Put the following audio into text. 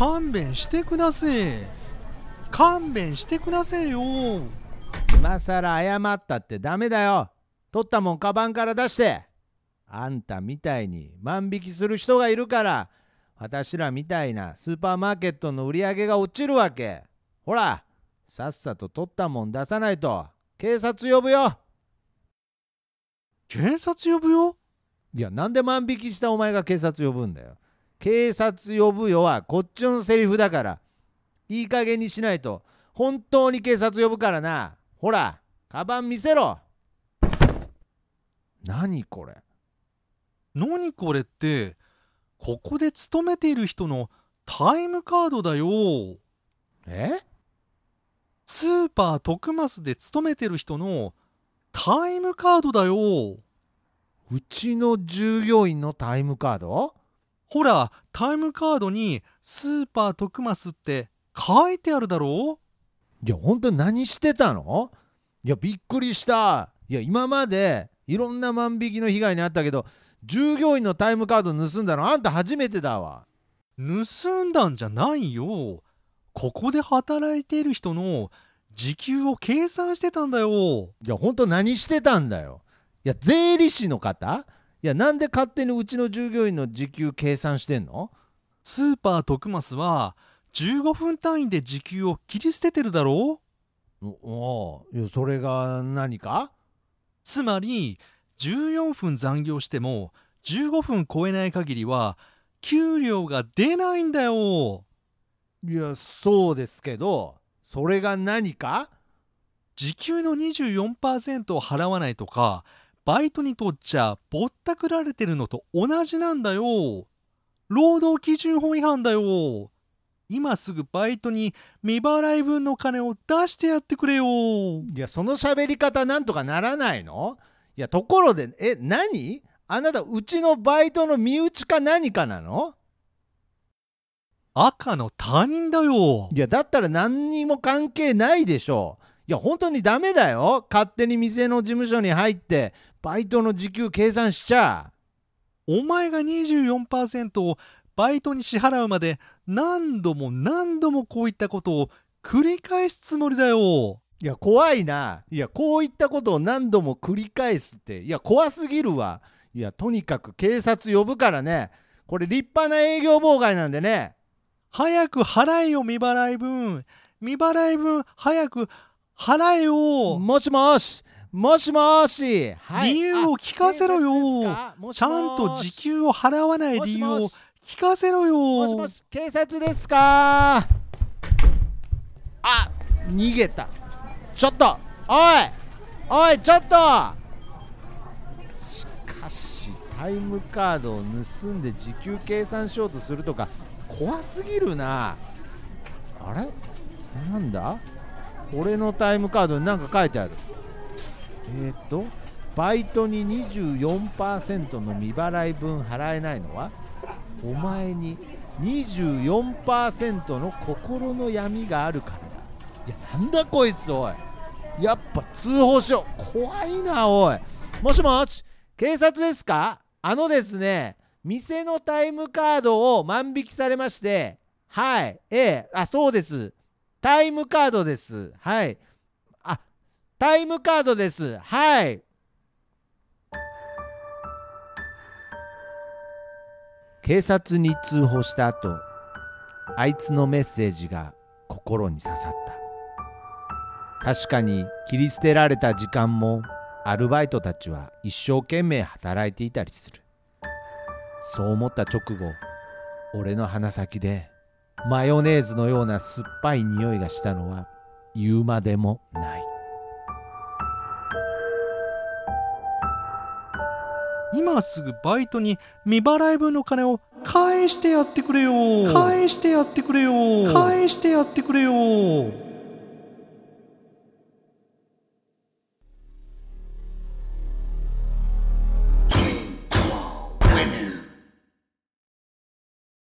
勘弁してください勘弁してくださいよ。今さら謝ったってダメだよ。取ったもんカバンから出して。あんたみたいに万引きする人がいるから私らみたいなスーパーマーケットの売り上げが落ちるわけ。ほらさっさと取ったもん出さないと。警察呼ぶよ。警察呼ぶよ？いやなんで万引きしたお前が警察呼ぶんだよ警察呼ぶよはこっちのセリフだから。いい加減にしないと。本当に警察呼ぶからな。ほらカバン見せろ。何これ。何これってここで勤めている人のタイムカードだよ。え？スーパー徳増で勤めてる人のタイムカードだよ。うちの従業員のタイムカード？ほらタイムカードにスーパー徳増って書いてあるだろいや本当に何してたの？いやびっくりした。いや今までいろんな万引きの被害にあったけど従業員のタイムカード盗んだのあんた初めてだわ。盗んだんじゃないよ。ここで働いている人の時給を計算してたんだよ。いや本当何してたんだよ。いや税理士の方？いやなんで勝手にうちの従業員の時給計算してんの？スーパー徳増は15分単位で時給を切り捨ててるだろおおいやそれが何か？つまり14分残業しても15分超えない限りは給料が出ないんだよ。いやそうですけどそれが何か？時給の24%を払わないとかバイトにとっちゃぼったくられてるのと同じなんだよ。労働基準法違反だよ。今すぐバイトに未払い分の金を出してやってくれよ。いやその喋り方なんとかならないの？いやところでえ何？あなたうちのバイトの身内か何かなの？赤の他人だよ。いやだったら何にも関係ないでしょいや本当にダメだよ。勝手に店の事務所に入ってバイトの時給計算しちゃ。お前が24%をバイトに支払うまで何度も何度もこういったことを繰り返すつもりだよ。いや怖いな。いやこういったことを何度も繰り返すって。いや怖すぎるわ。いやとにかく警察呼ぶからね。これ立派な営業妨害なんでね。早く払えよ未払い分。未払い分早く払えよ。もしもし。もしもし、は理由を聞かせろよ。ちゃんと時給を払わない理由を聞かせろよ。もしもし警察ですか？あ逃げた。ちょっと。おい。おいちょっと。しかしタイムカードを盗んで時給計算しようとするとか怖すぎるな。あれ？なんだ？俺のタイムカードに何か書いてある。えっ、とバイトに24%の未払い分払えないのはお前に24%の心の闇があるからだ。いやなんだこいつおい。やっぱ通報しよう。怖いなおい。もしもし警察ですか？あのですね店のタイムカードを万引きされましてはいええあそうです。タイムカードです。はい。あタイムカードです。はい。警察に通報した後あいつのメッセージが心に刺さった。確かに切り捨てられた時間もアルバイトたちは一生懸命働いていたりする。そう思った直後俺の鼻先でマヨネーズのような酸っぱい匂いがしたのは言うまでもない。今すぐバイトに未払い分の金を返してやってくれよ。返してやってくれよ。返してやってくれよ